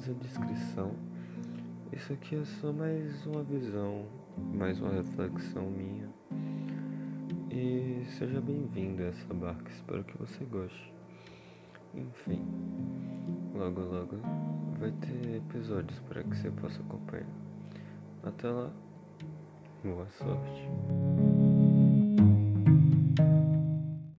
descrição. Isso aqui é só mais uma visão, mais uma reflexão minha. E seja bem-vindo a essa barca, espero que você goste. Enfim, logo logo vai ter episódios para que você possa acompanhar. Até lá, boa sorte.